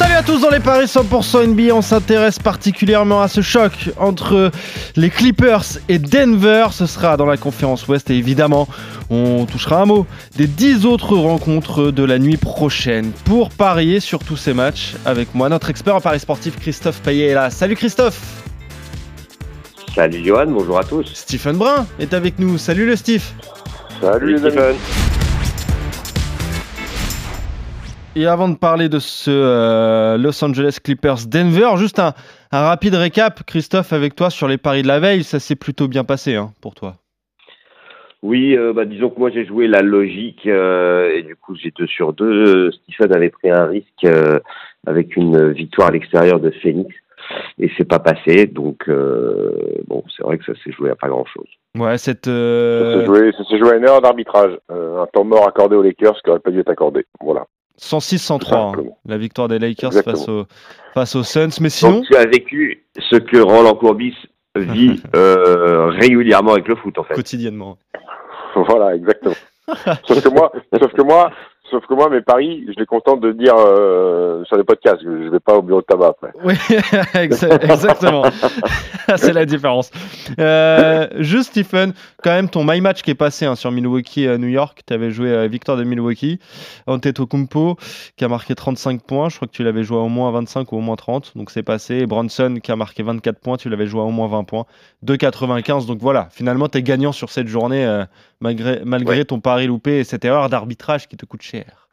Salut à tous dans les paris 100% NBA, on s'intéresse particulièrement à ce choc entre les Clippers et Denver, ce sera dans la conférence Ouest et évidemment on touchera un mot des 10 autres rencontres de la nuit prochaine. Pour parier sur tous ces matchs avec moi, notre expert en paris sportif Christophe Payet est là. Salut Christophe Salut Johan, bonjour à tous. Stephen Brun est avec nous, salut le Steve Salut, Stephen Et avant de parler de ce euh, Los Angeles Clippers Denver, juste un, rapide récap, Christophe, avec toi sur les paris de la veille, ça s'est plutôt bien passé hein, pour toi. Oui, euh, bah, disons que moi j'ai joué la logique euh, et du coup j'ai deux sur deux. Stephen avait pris un risque avec une victoire à l'extérieur de Phoenix et c'est pas passé. Donc bon, c'est vrai que ça s'est joué à pas grand chose. Ouais, cette. Ça s'est joué, à une heure d'arbitrage, un temps mort accordé aux Lakers qui n'aurait pas dû être accordé. Voilà. 106-103, hein, la victoire des Lakers face, au, face aux Suns. Mais sinon. Donc, tu as vécu ce que Roland Courbis vit euh, régulièrement avec le foot, en fait. Quotidiennement. Voilà, exactement. sauf que moi, sauf que moi, Sauf que moi, mes paris, je les contente de dire euh, sur les podcasts. Je ne vais pas au bureau de tabac après. Oui, exactement. c'est la différence. Euh, juste, Stephen, quand même, ton my match qui est passé hein, sur Milwaukee à New York. Tu avais joué à Victor de Milwaukee. Antetokounmpo qui a marqué 35 points. Je crois que tu l'avais joué à au moins 25 ou au moins 30. Donc c'est passé. Et Bronson qui a marqué 24 points. Tu l'avais joué à au moins 20 points. 2,95. Donc voilà, finalement, tu es gagnant sur cette journée euh, malgré, malgré ton pari loupé et cette erreur d'arbitrage qui te coûte cher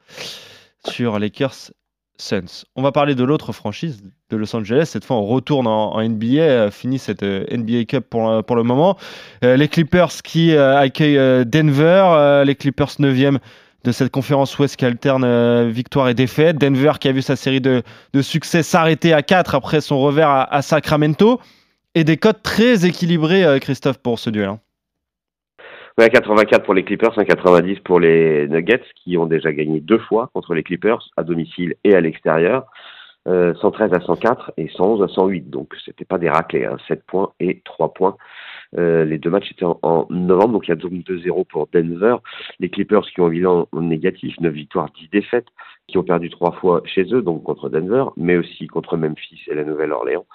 sur Lakers Suns. On va parler de l'autre franchise de Los Angeles. Cette fois, on retourne en, NBA, euh, fini cette euh, NBA Cup pour, euh, pour le moment. les Clippers qui accueillent Denver, les Clippers 9e de cette conférence Ouest qui alterne victoire et défaite. Denver qui a vu sa série de, de succès s'arrêter à 4 après son revers à, Sacramento. Et des codes très équilibrés, Christophe, pour ce duel. Hein. 84 pour les Clippers, 1,90 pour les Nuggets qui ont déjà gagné deux fois contre les Clippers à domicile et à l'extérieur. 113 euh, à 104 et 111 à 108. Donc c'était pas des raclés, hein, 7 points et 3 points. Euh, les deux matchs étaient en, novembre, donc il y a donc 2-0 pour Denver. Les Clippers qui ont un bilan négatif, 9 victoires, 10 défaites, qui ont perdu trois fois chez eux, donc contre Denver, mais aussi contre Memphis et la Nouvelle-Orléans.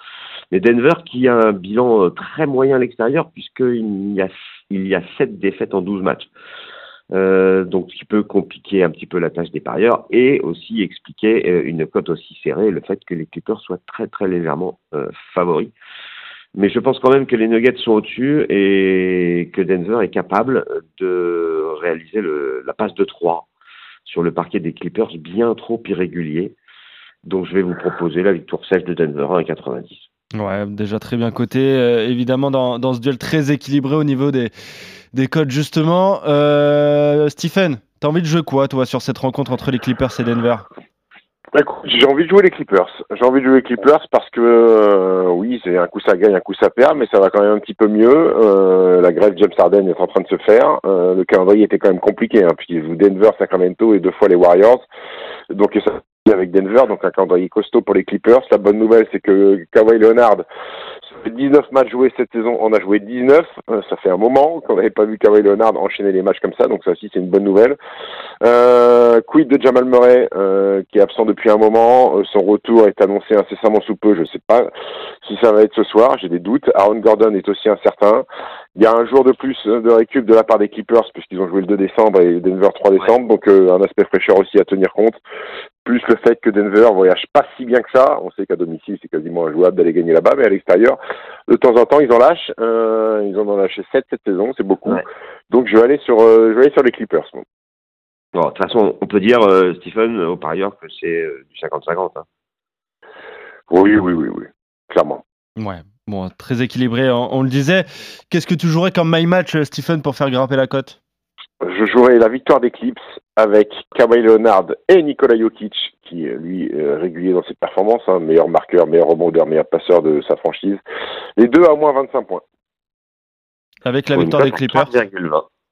Mais Denver qui a un bilan euh, très moyen à l'extérieur, puisqu'il y a il y a 7 défaites en 12 matchs. Euh, donc ce qui peut compliquer un petit peu la tâche des parieurs et aussi expliquer euh, une cote aussi serrée, le fait que les Clippers soient très très légèrement euh, favoris. Mais je pense quand même que les Nuggets sont au-dessus et que Denver est capable de réaliser la passe de 3 sur le parquet des Clippers bien trop irrégulier. Donc je vais vous proposer la victoire sèche de Denver à 90. Ouais, déjà très bien coté. Euh, évidemment, dans, dans, ce duel très équilibré au niveau des, des codes, justement. Euh, Stephen, t'as envie de jouer quoi, toi, sur cette rencontre entre les Clippers et Denver? J'ai envie de jouer les Clippers. J'ai envie de jouer les Clippers parce que euh, oui, c'est un coup ça gagne, un coup ça perd, mais ça va quand même un petit peu mieux. Euh, la grève James Harden est en train de se faire. Euh, le calendrier était quand même compliqué, hein, joue Denver, Sacramento et deux fois les Warriors. Donc ça avec Denver, donc un calendrier costaud pour les Clippers. La bonne nouvelle, c'est que Kawhi Leonard, ça fait 19 matchs joués cette saison, on a joué 19. Euh, ça fait un moment qu'on n'avait pas vu Kawhi Leonard enchaîner les matchs comme ça, donc ça aussi c'est une bonne nouvelle. Euh, quid de Jamal Murray, euh, qui est absent depuis un moment? Euh, son retour est annoncé incessamment sous peu. Je ne sais pas si ça va être ce soir. J'ai des doutes. Aaron Gordon est aussi incertain. Il y a un jour de plus de récup de la part des Clippers puisqu'ils ont joué le 2 décembre et Denver 3 décembre, donc un aspect fraîcheur aussi à tenir compte plus le fait que Denver voyage pas si bien que ça. On sait qu'à domicile, c'est quasiment injouable d'aller gagner là-bas, mais à l'extérieur, de temps en temps, ils en lâchent. Euh, ils en ont lâché 7 cette saison, c'est beaucoup. Donc je vais aller sur, euh, je vais aller sur les Clippers. Bon, de toute façon, on peut dire, euh, Stephen, au parieur, que c'est euh, du 50-50. Hein. Oui, oui, oui, oui, clairement. Ouais, bon, très équilibré, on, on le disait. Qu'est-ce que tu jouerais comme my match, Stephen, pour faire grimper la cote? Je jouerai la victoire d'Eclipse avec Kawhi Leonard et Nikola Jokic, qui lui est régulier dans ses performances, hein, meilleur marqueur, meilleur rebondeur, meilleur passeur de sa franchise. Les deux à moins 25 points. Avec la victoire des Clippers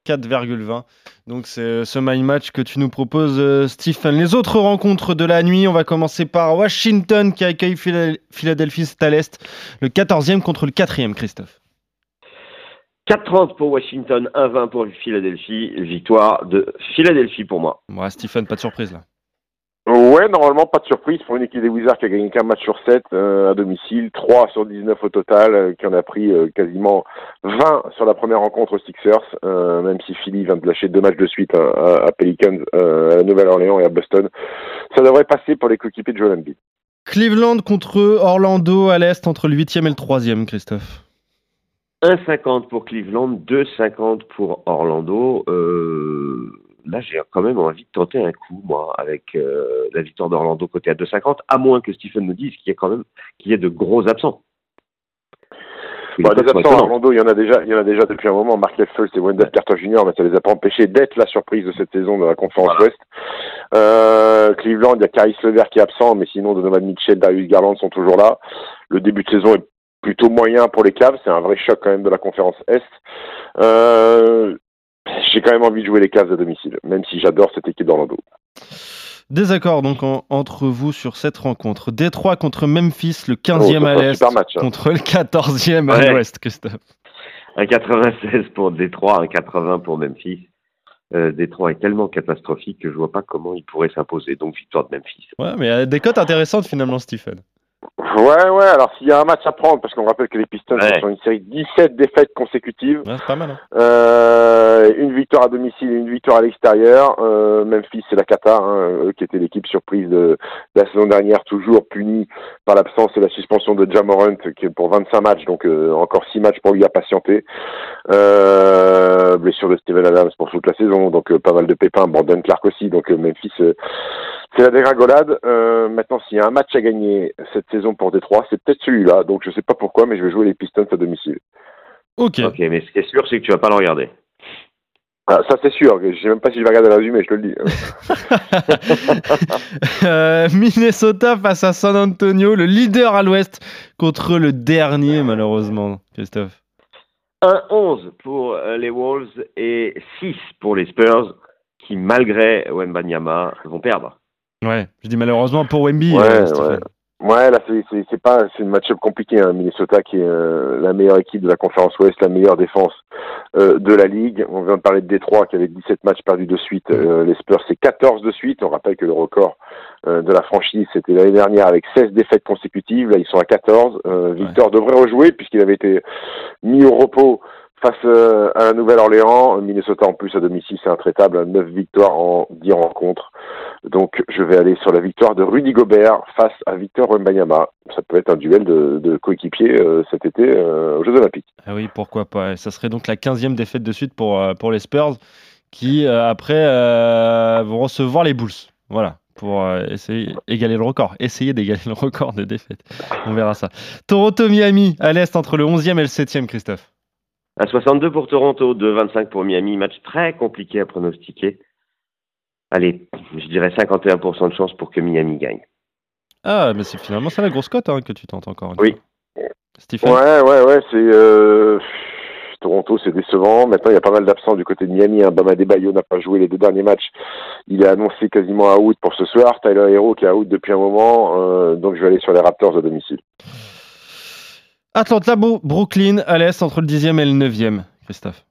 4,20. Donc c'est ce my match que tu nous proposes, euh, Stephen. Les autres rencontres de la nuit, on va commencer par Washington qui accueille Philadelphie à l'Est, le 14e contre le 4e, Christophe. 4,30 pour Washington, 1,20 pour Philadelphie. Victoire de Philadelphie pour moi. Ouais, Stephen, pas de surprise là. Ouais, normalement pas de surprise pour une équipe des Wizards qui a gagné qu'un match sur 7 euh, à domicile, 3 sur 19 au total, euh, qui en a pris euh, quasiment 20 sur la première rencontre aux Sixers, même si Philly vient de lâcher deux matchs de suite hein, à, à, Pelicans, à Nouvelle-Orléans et à Boston. Ça devrait passer pour les coéquipiers de Joel Embiid. Cleveland contre Orlando à l'Est entre le 8e et le 3e, Christophe. 1,50 pour Cleveland, 2,50 pour Orlando. Euh, là, j'ai quand même envie de tenter un coup, moi, avec euh, la victoire d'Orlando côté à 2,50, à moins que Stephen nous dise qu'il y a quand même qu'il y ait de gros absents. Bah, des absents à Orlando, il y en a déjà, il y en a déjà depuis un moment. Mark Leffels et Wendell Carter Jr., mais ça les a pas empêchés d'être la surprise de cette saison de la conférence Ouest. Euh, Cleveland, il y a Caris Levert qui est absent, mais sinon Donovan Mitchell, Darius Garland sont toujours là. Le début de saison est plutôt moyen pour les Cavs. C'est un vrai choc quand même de la conférence Est. Euh, j'ai quand même envie de jouer les Cavs à domicile, même si j'adore cette équipe d'Orlando. Désaccord donc entre vous sur cette rencontre. Détroit contre Memphis, le 15e à l'Est, hein. contre le 14e à l'Ouest, Christophe. Un 96 pour Détroit, un 80 pour Memphis. Euh, Détroit est tellement catastrophique que je vois pas comment il pourrait s'imposer. Donc victoire de Memphis. Ouais, mais a des cotes intéressantes finalement, Stephen. Ouais, ouais, alors s'il y a un match à prendre, parce qu'on rappelle que les Pistons sont une série de 17 défaites consécutives. Ouais, c'est pas mal. Hein. Euh, une victoire à domicile et une victoire à l'extérieur. Euh, Memphis, c'est la Qatar, hein, eux qui était l'équipe surprise de, la saison dernière, toujours punie par l'absence et la suspension de Jamorant, qui est pour 25 matchs, donc euh, encore 6 matchs pour lui à patienter. Euh, blessure de Steven Adams pour toute la saison, donc euh, pas mal de pépins. Brandon Clark aussi, donc Memphis, c'est la dégringolade. maintenant, s'il y a un match à gagner cette saison pour Détroit, c'est peut-être celui-là. Donc je sais pas pourquoi, mais je vais jouer les Pistons à domicile. Ok. Ok, mais ce qui est sûr, c'est que tu vas pas le regarder. Ah, ça c'est sûr, je sais même pas si je vais regarder la résumé, je te le dis. euh, Minnesota face à San Antonio, le leader à l'ouest contre le dernier malheureusement, Christophe. 1-11 pour euh, les Wolves et 6 pour les Spurs qui malgré Wembanyama vont perdre. Ouais, je dis malheureusement pour Wemby. Ouais, euh, ouais. Ouais, là, c'est pas, c'est une match-up compliqué. Hein. Minnesota qui est euh, la meilleure équipe de la conférence Ouest, la meilleure défense euh, de la ligue. On vient de parler de Détroit qui avait 17 matchs perdus de suite. Euh, les Spurs, c'est 14 de suite. On rappelle que le record de la franchise, c'était l'année dernière avec 16 défaites consécutives. Là, ils sont à 14. Victor devrait rejouer puisqu'il avait été mis au repos face à la Nouvelle-Orléans. Minnesota en plus à domicile, c'est intraitable. 9 victoires en 10 rencontres. Donc je vais aller sur la victoire de Rudy Gobert face à Victor Wembanyama. Ça peut être un duel de, coéquipiers euh, cet été euh, aux Jeux Olympiques. Ah oui, pourquoi pas. Ça serait donc la 15e défaite de suite pour, euh, pour les Spurs qui après vont recevoir les Bulls. Voilà, pour essayer d'égaler le record. Essayer d'égaler le record de défaites. On verra ça. Toronto-Miami à l'Est entre le 11e et le 7e, Christophe. À 62 pour Toronto, 2-25 pour Miami. Match très compliqué à pronostiquer allez, je dirais 51% de chance pour que Miami gagne. Ah, mais c'est finalement ça la grosse cote hein, que tu tentes encore. oui. Stephen Ouais, ouais, ouais, c'est. Euh, Toronto, c'est décevant. Maintenant, il y a pas mal d'absents du côté de Miami. Hein. Bama Bayo n'a pas joué les deux derniers matchs. Il est annoncé quasiment à out pour ce soir. Tyler Hero qui est à out depuis un moment. Euh, donc, je vais aller sur les Raptors à domicile. Atlanta, Brooklyn, à l'est, entre le 10e et le 9e, Christophe.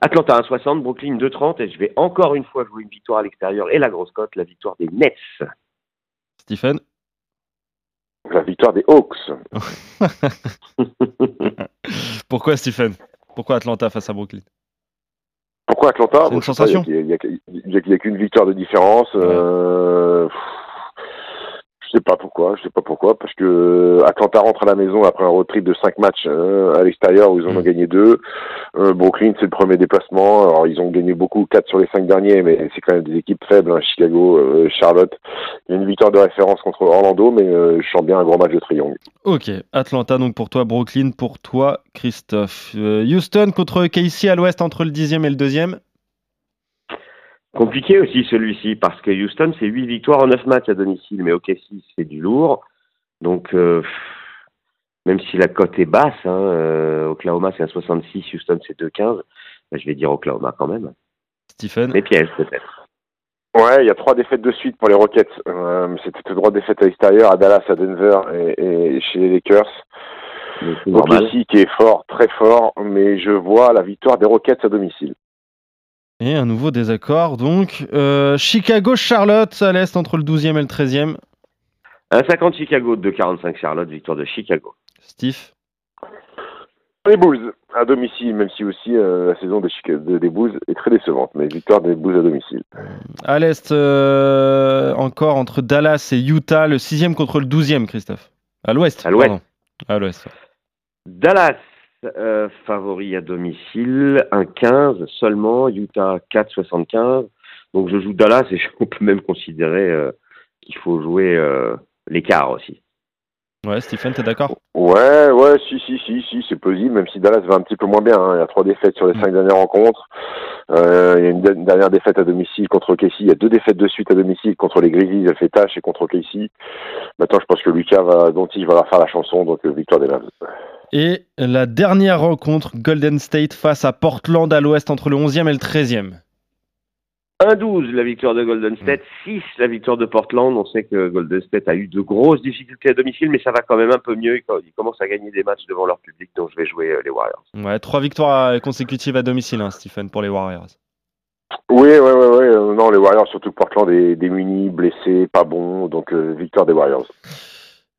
Atlanta 1,60, Brooklyn 2,30 et je vais encore une fois jouer une victoire à l'extérieur et la grosse cote, la victoire des Nets. Stephen? La victoire des Hawks. Pourquoi Stephen? Pourquoi Atlanta face à Brooklyn? Pourquoi Atlanta? C'est une sensation Il n'y a, qu'une victoire de différence. Euh, je sais pas pourquoi, je sais pas pourquoi, parce que euh, Atlanta rentre à la maison après un road trip de 5 matchs euh, à l'extérieur où ils en ont mm. gagné deux. Euh, Brooklyn c'est le premier déplacement, alors ils ont gagné beaucoup, 4 sur les 5 derniers, mais c'est quand même des équipes faibles, hein. Chicago, Charlotte. Il y a une victoire de référence contre Orlando, mais je sens bien un grand match de triangle. Ok, Atlanta donc pour toi, Brooklyn pour toi, Christophe. Houston contre Casey à l'ouest entre le 10e et le 2e. Compliqué aussi celui-ci, parce que Houston, c'est 8 victoires en 9 matchs à domicile, mais OKC, c'est du lourd. Donc, euh, même si la cote est basse, hein, euh, Oklahoma, c'est un 66, Houston, c'est 2,15. bah, je vais dire Oklahoma quand même. Stephen. Les pièges peut-être. Ouais, il y a trois défaites de suite pour les Rockets. Euh, C'était trois défaites à l'extérieur, à Dallas, à Denver et, et chez les Lakers. Donc, ici qui est fort, très fort, mais je vois la victoire des Rockets à domicile. Et un nouveau désaccord. Donc, euh, Chicago-Charlotte à l'est entre le 12e et le 13e. 1,50 Chicago, 2,45 Charlotte, victoire de Chicago. Steve? Les Bulls à domicile, même si aussi euh, la saison des, Chica- de- des Bulls est très décevante, mais victoire des Bulls à domicile. À l'est, euh, encore entre Dallas et Utah, le 6e contre le 12e, Christophe. À l'ouest. À l'ouest. À l'ouest. Dallas, euh, favori à domicile, 1,15 seulement. Utah, 4,75. Donc je joue Dallas et on peut même considérer euh, qu'il faut jouer euh, l'écart aussi. Ouais, Stephen, t'es d'accord? Ouais, ouais, si, si, si, si, c'est possible, même si Dallas va un petit peu moins bien. hein. Il y a trois défaites sur les cinq dernières rencontres. Euh, il y a une, de- une dernière défaite à domicile contre Casey. Il y a deux défaites de suite à domicile contre les Grizzlies, elle fait tâche, et contre Casey. Maintenant, je pense que Lucas va, va leur faire la chanson, donc euh, victoire des Mavs. Et la dernière rencontre, Golden State face à Portland à l'ouest entre le 11e et le 13e. 1-12 la victoire de Golden State, 6 la victoire de Portland. On sait que Golden State a eu de grosses difficultés à domicile, mais ça va quand même un peu mieux. Ils commencent à gagner des matchs devant leur public, donc je vais jouer euh, les Warriors. Ouais, trois victoires consécutives à domicile, hein, Stephen, pour les Warriors. Oui, ouais, ouais. euh, non, les Warriors, surtout que Portland est démunis, blessés, pas bons, donc euh, victoire des Warriors.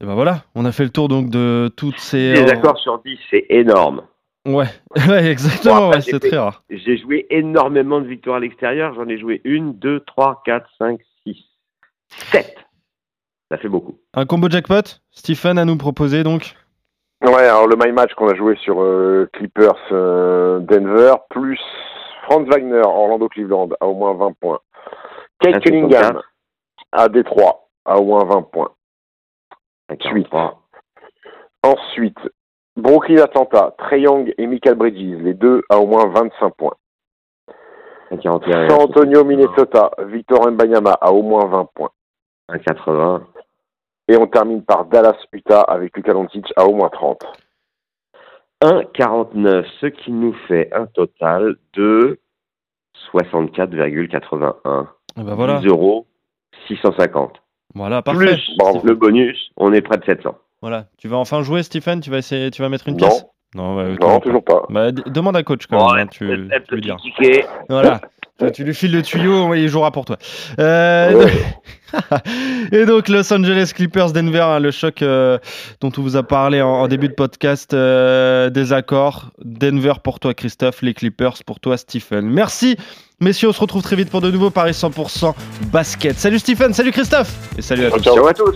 Et ben voilà, on a fait le tour donc de toutes ces. Les accords sur 10, c'est énorme. Ouais, ouais exactement, Bon, ouais, c'est très rare. J'ai joué énormément de victoires à l'extérieur. J'en ai joué 1, 2, 3, 4, 5, 6, 7. Ça fait beaucoup. Un combo jackpot, Stephen à nous proposer donc. Ouais, alors le my match qu'on a joué sur euh, Clippers euh, Denver, plus Franz Wagner, Orlando Cleveland, à au moins 20 points. Kate 1,64. Cunningham, à Détroit, à au moins 20 points. Un Suite. 43. Ensuite, Brooklyn Atlanta, Trey Young et Michael Bridges, les deux à au moins 25 points. Un 41. San Antonio, Minnesota, Victor Mbanyama à au moins 20 points. Un 80. Et on termine par Dallas, Utah avec Luka Doncic à au moins 30. 1,49, ce qui nous fait un total de 64,81. Et ben voilà, 10 euros, 650. Voilà, parfait. Plus Bravo. le bonus, on est près de 700. Voilà, tu vas enfin jouer, Stephen. Tu vas essayer, tu vas mettre une Non. pièce? Non, ouais, Non, toujours pas. Bah, demande à coach quand Bon, même. hein, tu, lui. Voilà. Tu- Tu lui files le tuyau, il jouera pour toi. Euh, Ouais. Et donc Los Angeles Clippers Denver, hein, le choc euh, dont on vous a parlé en, en début de podcast, euh, des accords. Denver pour toi Christophe, les Clippers pour toi Stephen. Merci messieurs, on se retrouve très vite pour de nouveaux Paris 100% basket. Salut Stephen, salut Christophe et salut à tous. Ciao à tous.